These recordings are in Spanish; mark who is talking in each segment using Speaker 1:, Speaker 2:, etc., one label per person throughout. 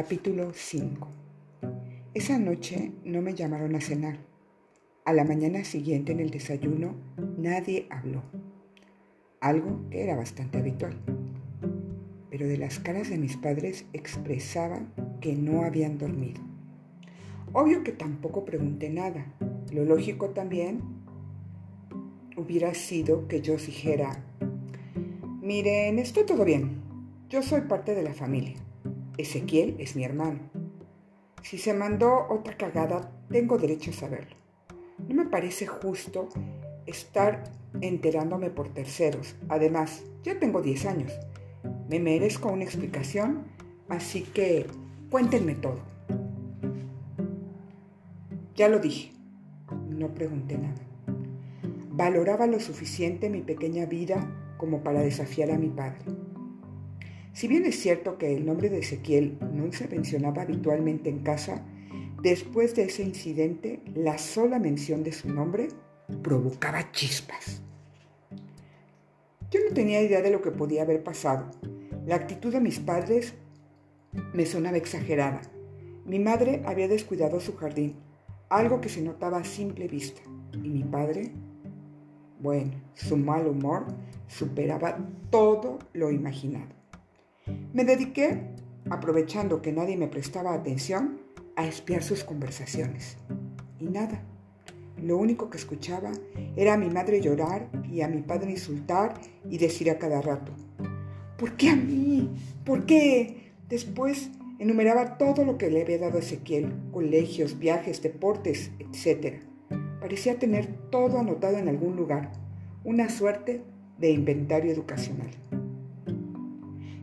Speaker 1: Capítulo 5 Esa noche no me llamaron a cenar. A la mañana siguiente en el desayuno nadie habló, algo que era bastante habitual. Pero de las caras de mis padres expresaban que no habían dormido. Obvio que tampoco pregunté nada. Lo lógico también hubiera sido que yo dijera, miren, está todo bien. Yo soy parte de la familia. Ezequiel es mi hermano. Si se mandó otra cagada, tengo derecho a saberlo. No me parece justo estar enterándome por terceros. Además, ya tengo 10 años. Me merezco una explicación, así que cuéntenme todo. Ya lo dije, no pregunté nada. Valoraba lo suficiente mi pequeña vida como para desafiar a mi padre. Si bien es cierto que el nombre de Ezequiel no se mencionaba habitualmente en casa, después de ese incidente, la sola mención de su nombre provocaba chispas. Yo no tenía idea de lo que podía haber pasado. La actitud de mis padres me sonaba exagerada. Mi madre había descuidado su jardín, algo que se notaba a simple vista. Y mi padre, bueno, su mal humor superaba todo lo imaginado. Me dediqué, aprovechando que nadie me prestaba atención, a espiar sus conversaciones. Y nada. Lo único que escuchaba era a mi madre llorar y a mi padre insultar y decir a cada rato, ¿por qué a mí? ¿Por qué? Después enumeraba todo lo que le había dado Ezequiel, colegios, viajes, deportes, etc. Parecía tener todo anotado en algún lugar, una suerte de inventario educacional.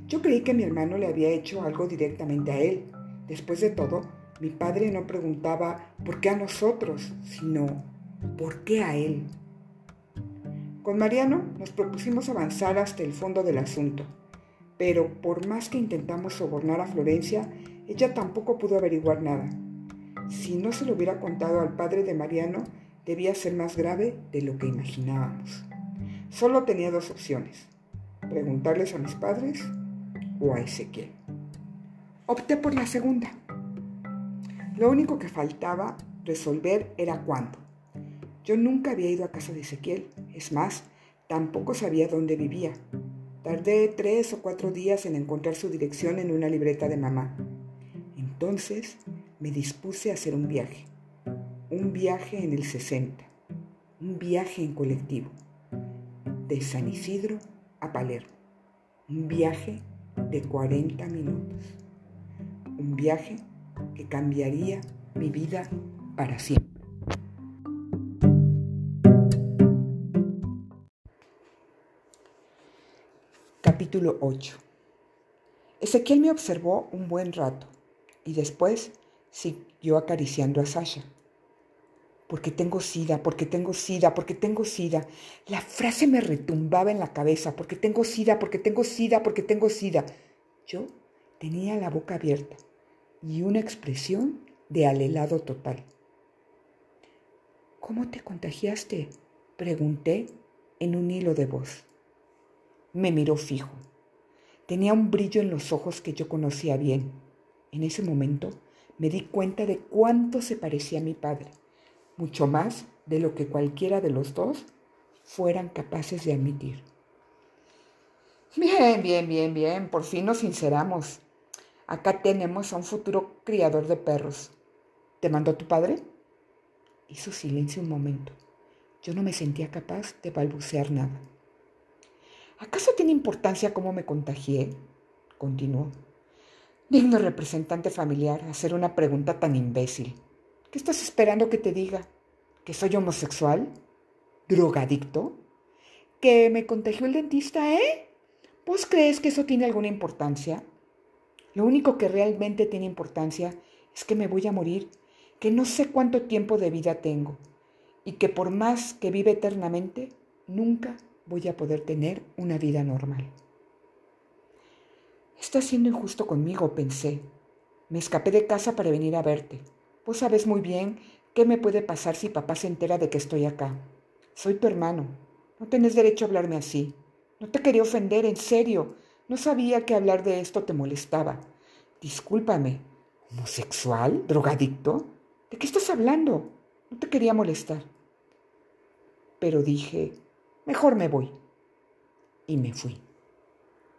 Speaker 1: Yo creí que mi hermano le había hecho algo directamente a él. Después de todo, mi padre no preguntaba por qué a nosotros, sino por qué a él. Con Mariano nos propusimos avanzar hasta el fondo del asunto, pero por más que intentamos sobornar a Florencia, ella tampoco pudo averiguar nada. Si no se lo hubiera contado al padre de Mariano, debía ser más grave de lo que imaginábamos. Solo tenía dos opciones, preguntarles a mis padres o a Ezequiel. Opté por la segunda. Lo único que faltaba resolver era cuándo. Yo nunca había ido a casa de Ezequiel, es más, tampoco sabía dónde vivía. Tardé tres o cuatro días en encontrar su dirección en una libreta de mamá. Entonces me dispuse a hacer un viaje. Un viaje en el 60. Un viaje en colectivo. De San Isidro a Palermo. Un viaje de 40 minutos. Un viaje que cambiaría mi vida para siempre. Capítulo 8 Ezequiel me observó un buen rato y después siguió acariciando a Sasha. Porque tengo sida, porque tengo sida, porque tengo sida. La frase me retumbaba en la cabeza, porque tengo sida, porque tengo sida, porque tengo sida. Yo tenía la boca abierta y una expresión de alelado total. ¿Cómo te contagiaste? Pregunté en un hilo de voz. Me miró fijo. Tenía un brillo en los ojos que yo conocía bien. En ese momento me di cuenta de cuánto se parecía a mi padre mucho más de lo que cualquiera de los dos fueran capaces de admitir. Bien, bien, bien, bien, por fin nos sinceramos. Acá tenemos a un futuro criador de perros. ¿Te mandó tu padre? Hizo silencio un momento. Yo no me sentía capaz de balbucear nada. ¿Acaso tiene importancia cómo me contagié? Continuó. Digno representante familiar hacer una pregunta tan imbécil. ¿Qué estás esperando que te diga? ¿Que soy homosexual? ¿Drogadicto? ¿Que me contagió el dentista, eh? ¿Vos crees que eso tiene alguna importancia? Lo único que realmente tiene importancia es que me voy a morir, que no sé cuánto tiempo de vida tengo y que por más que vive eternamente, nunca voy a poder tener una vida normal. Estás siendo injusto conmigo, pensé. Me escapé de casa para venir a verte. Vos sabes muy bien qué me puede pasar si papá se entera de que estoy acá. Soy tu hermano. No tenés derecho a hablarme así. No te quería ofender, en serio. No sabía que hablar de esto te molestaba. Discúlpame, ¿homosexual? ¿Drogadicto? ¿De qué estás hablando? No te quería molestar. Pero dije, mejor me voy. Y me fui.